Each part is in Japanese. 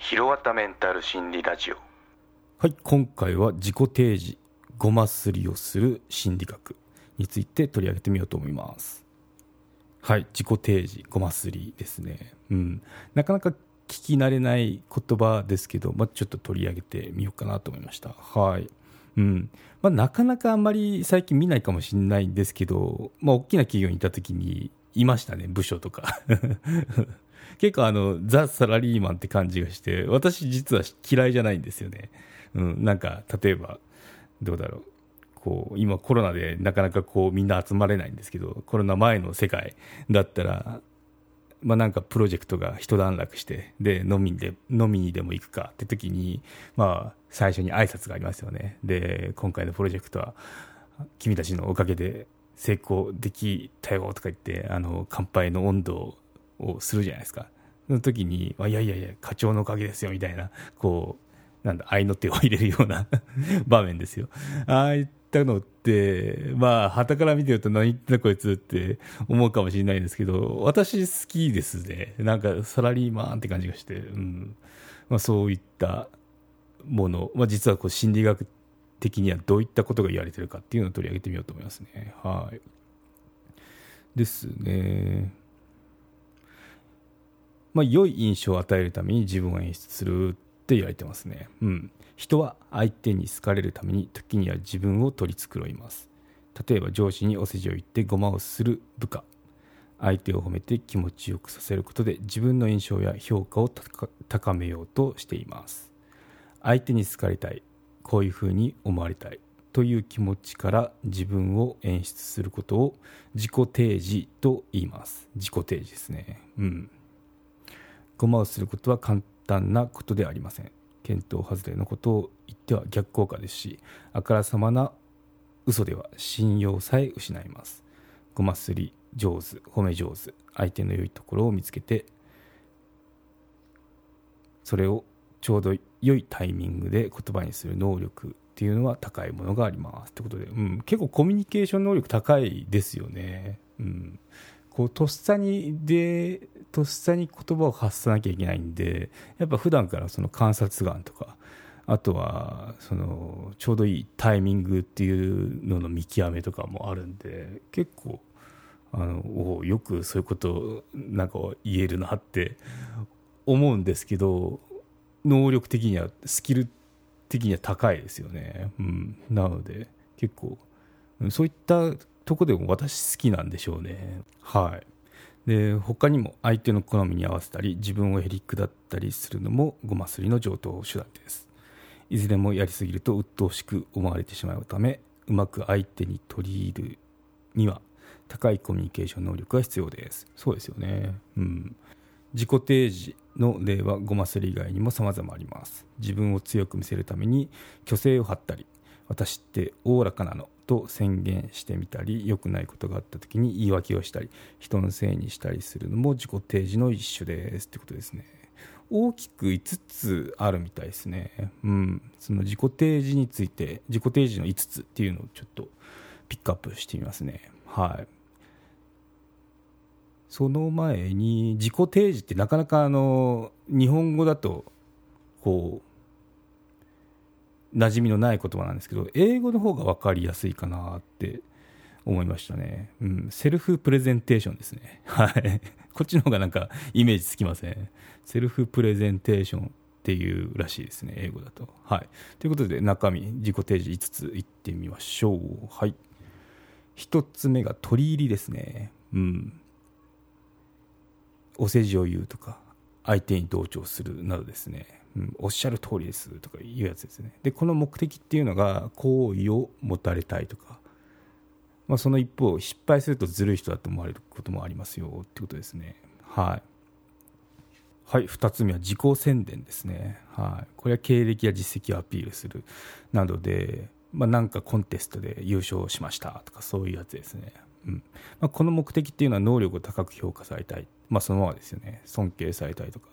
ひろわたメンタル心理ラジオ。はい今回は自己提示ごますりをする心理学について取り上げてみようと思います。はい自己提示ごますりですね。うん。なかなか聞き慣れない言葉ですけど、まあ、ちょっと取り上げてみようかなと思いました。はい。うん。まあ、なかなかあんまり最近見ないかもしれないんですけど、まあ、大きな企業にいた時にいましたね部署とか。結構あのザ・サラリーマンって感じがして私実は嫌いじゃないんですよね、うん、なんか例えばどうだろう。こう今コロナでなかなかこうみんな集まれないんですけどコロナ前の世界だったらまあ、なんかプロジェクトが一段落してで飲みで飲みにでも行くかって時に、まあ、最初に挨拶がありますよね。で今回のプロジェクトは君たちのおかげで成功できたよとか言ってあの乾杯の温度ををするじゃないですかその時にいやいやいや課長のおかげですよみたいなこうなんだ愛の手を入れるような 場面ですよああいったのって、まあ、旗から見てると何言ってんだこいつって思うかもしれないんですけど、私好きですね。なんかサラリーマンって感じがして、うん。まあ、そういったもの、まあ、実はこう心理学的にはどういったことが言われてるかっていうのを取り上げてみようと思いますね。はい。ですね。まあ、良い印象を与えるために自分を演出するって言われてますね。うん。人は相手に好かれるために時には自分を取り繕います。例えば上司にお世辞を言ってごまをする部下。相手を褒めて気持ちよくさせることで自分の印象や評価を高めようとしています。相手に好かれたい。こういうふうに思われたい。という気持ちから自分を演出することを自己提示と言います。自己提示ですね。うん。ごまをすることは簡単なことではありません。検討外れのことを言っては逆効果ですしあからさまな嘘では信用さえ失います。ごますり上手褒め上手相手の良いところを見つけてそれをちょうど良いタイミングで言葉にする能力っていうのは高いものがあります。ってことで、うん、結構コミュニケーション能力高いですよね、うん、こうとっさにでとっさに言葉を発さなきゃいけないんでやっぱ普段からその観察眼とかあとはそのちょうどいいタイミングっていうのの見極めとかもあるんで結構あのよくそういうことなんか言えるなって思うんですけど能力的にはスキル的には高いですよね、うん、なので結構そういったとこでも私好きなんでしょうね。はい。で他にも相手の好みに合わせたり自分をへりくだったりするのもごますりの上等手段です。いずれもやりすぎると鬱陶しく思われてしまうためうまく相手に取り入るには高いコミュニケーション能力が必要です。そうですよね。うん。自己提示の例はごますり以外にも様々あります。自分を強く見せるために虚勢を張ったり私っておおらかなの。と宣言してみたり良くないことがあった時に言い訳をしたり人のせいにしたりするのも自己提示の一種ですってことですね。大きく5つあるみたいですね。うん。その自己提示について自己提示の5つっていうのをちょっとピックアップしてみますね。はい。その前に自己提示ってなかなかあの日本語だとこう馴染みのない言葉なんですけど英語の方が分かりやすいかなって思いましたね、うん、セルフプレゼンテーションですね。はい。こっちの方がなんかイメージつきません？セルフプレゼンテーションっていうらしいですね英語だと。はい。ということで中身自己提示5ついってみましょう。はい。1つ目が取り入りですね。うん。お世辞を言うとか相手に同調するなどですね。うん、おっしゃる通りですとかいうやつですね。でこの目的っていうのが好意を持たれたいとか、まあ、その一方失敗するとずるい人だと思われることもありますよってことですね。はい。はい、2つ目は自己宣伝ですね、はい、これは経歴や実績をアピールするなどで、まあ、なんかコンテストで優勝しましたとかそういうやつですね、うん。まあ、この目的っていうのは能力を高く評価されたい、まあ、そのままですよね。尊敬されたいとか。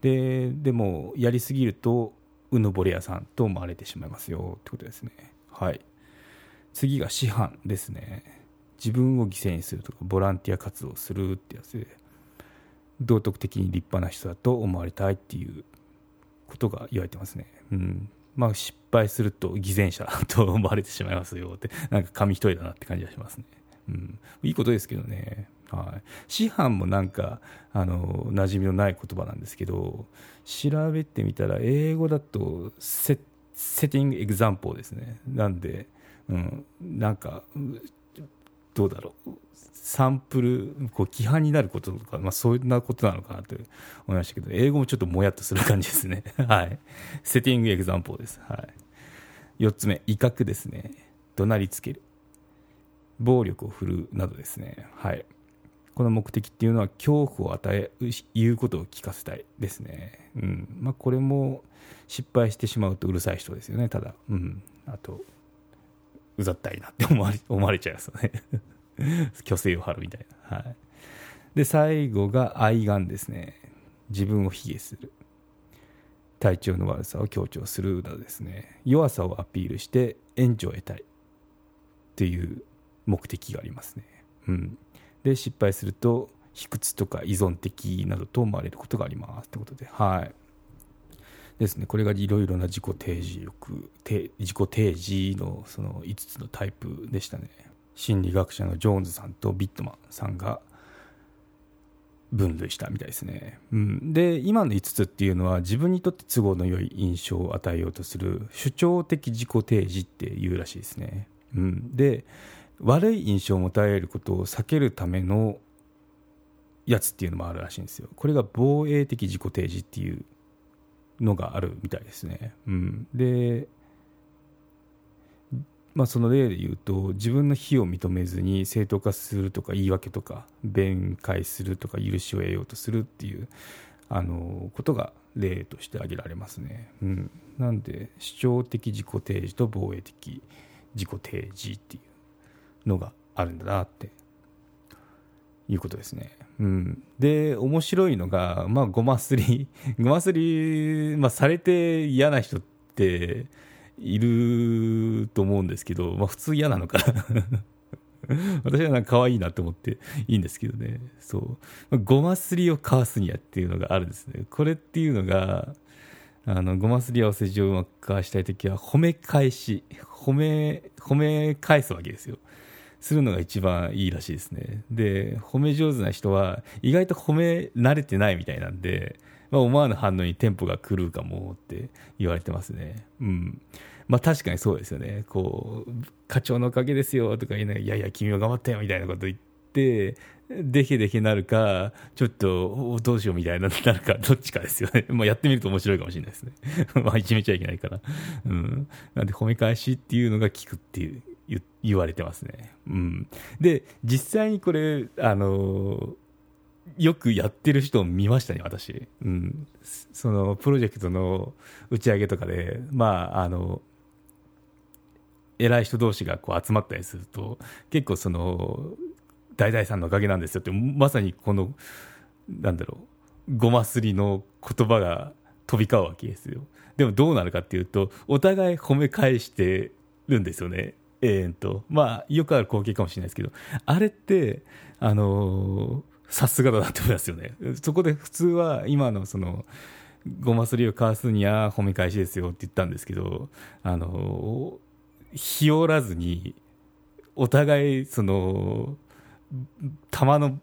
ででもやりすぎるとうぬぼれ屋さんと思われてしまいますよ。ってことですね。はい。次が師範ですね。自分を犠牲にするとかボランティア活動するってやつで道徳的に立派な人だと思われたいっていうことが言われてますね。うん。まあ、失敗すると偽善者と思われてしまいますよって。なんか紙一重だなって感じがしますね。うん、いいことですけどね。はい、師範もなんかあの馴染みのない言葉なんですけど調べてみたら英語だとセセティングエグザンポーですね。なんで、うん、なんかどうだろう。サンプルこう規範になることとか、まあ、そんなことなのかなと思いましたけど英語もちょっともやっとする感じですね。はい。セッティングエグザンポーです、はい、4つ目威嚇ですね。怒鳴りつける。暴力を振るうなどですねはいこの目的っていうのは恐怖を与え言うことを聞かせたいですね、うんまあ、これも失敗してしまうとうるさい人ですよねただ、うん、あとうざったいなって思われ 思われちゃいますよね 虚勢を張るみたいな。はい。で、最後が愛玩ですね。自分を卑下する。体調の悪さを強調するなどですね。弱さをアピールして援助を得たい。という目的がありますね。うん。で、失敗すると、卑屈とか依存的などと思われることがあります。ということで、はい。ですね、これがいろいろな自己提示欲、自己提示のその5つのタイプでしたね。心理学者のジョーンズさんとビットマンさんが分類したみたいですね、うん、で今の5つっていうのは自分にとって都合の良い印象を与えようとする主張的自己提示っていうらしいですね、うん、で悪い印象を持たれることを避けるためのやつっていうのもあるらしいんですよ。これが防衛的自己提示っていうのがあるみたいですね、うん、でまあ、その例で言うと自分の非を認めずに正当化するとか言い訳とか弁解するとか許しを得ようとするっていうあのことが例として挙げられますね。うん、なんで主張的自己提示と防衛的自己提示っていう。のがあるんだなっていうことですね。うん、で面白いのが、まあ、ごますり ごますり、まあ、されて嫌な人っていると思うんですけど、まあ、普通嫌なのかな 私はなんか可愛いなと思っていいんですけどね。そう。ごますりを交わすにはっていうのがあるんですね。これっていうのが、あの、ごますりやお世辞をうまく交わしたいときは、褒め返し、褒め、褒め返すわけですよ。するのが一番いいらしいですね。で、褒め上手な人は、意外と褒め慣れてないみたいなんで、まあ、思わぬ反応にテンポが狂うかもって言われてますね。うん。まあ確かにそうですよね。こう、課長のおかげですよとか言いながら、いやいや、君は頑張ったよみたいなこと言って、でけでけなるか、ちょっと、どうしようみたいななるか、どっちかですよね。まあやってみると面白いかもしれないですね。まあいじめちゃいけないから。うん。なんで褒め返しっていうのが効くっていう言われてますね。うん。で、実際にこれ、あのよくやってる人を見ましたね、私。うん。その、プロジェクトの打ち上げとかで、まあ、あの、偉い人同士がこう集まったりすると、結構その、大々さんのおかげなんですよって、まさにこの、なんだろう、ごますりの言葉が飛び交うわけですよ。でもどうなるかっていうと、お互い褒め返してるんですよね。永遠と。まあ、よくある光景かもしれないですけど、あれって、あのさすがだなって思いますよね。そこで普通は今のその、ごますりを交わすには褒め返しですよって言ったんですけど、あの、日和らずに、お互い、その、弾の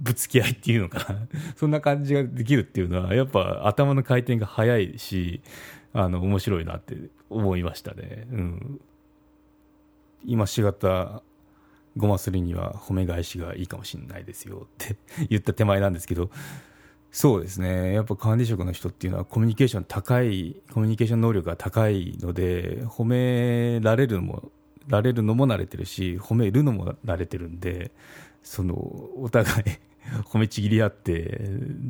ぶつけ合いっていうのかな。そんな感じができるっていうのは、やっぱ頭の回転が速いし、あの、面白いなって思いましたね。うん。今しがたごますりには褒め返しがいいかもしれないですよって言った手前なんですけど、そうですね。やっぱ管理職の人っていうのはコミュニケーション高い、コミュニケーション能力が高いので、褒められるのも、られるのも慣れてるし、褒めるのも慣れてるんで、その、お互い 褒めちぎり合って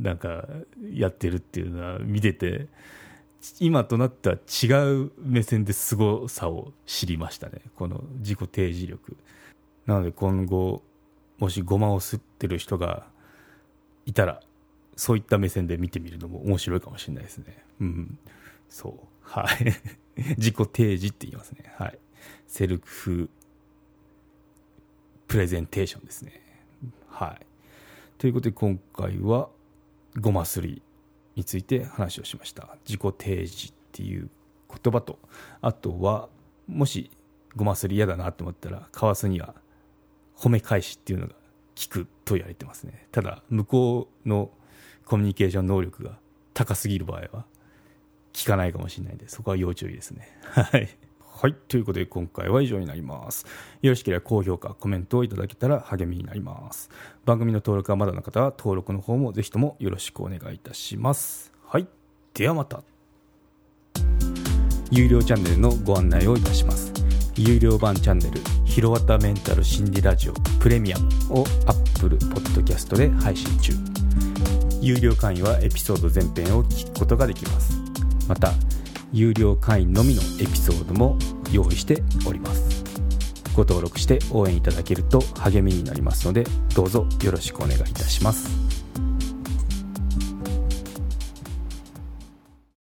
なんかやってるっていうのは見てて今となっては違う目線で凄さを知りましたね。この自己提示力。なので今後もしごまを吸ってる人がいたらそういった目線で見てみるのも面白いかもしれないですね。うん。そう。はい。自己提示って言いますね。はい。セルフプレゼンテーションですね。はい。ということで今回はごますりについて話をしました。自己提示っていう言葉とあとはもしごますり嫌だなと思ったらかわすには褒め返しっていうのが効くと言われてますね。ただ向こうのコミュニケーション能力が高すぎる場合は効かないかもしれないんでそこは要注意ですね。はい。はい。ということで今回は以上になります。よろしければ高評価、コメントをいただけたら励みになります。番組の登録はまだの方は登録の方もぜひともよろしくお願いいたします。はい。ではまた。有料チャンネルのご案内をいたします。有料版チャンネル、ひろわたメンタル心理ラジオプレミアムを Apple Podcast で配信中。有料会員はエピソード全編を聞くことができます。また、有料会員のみのエピソードも用意しております。ご登録して応援いただけると励みになりますのでどうぞよろしくお願いいたします。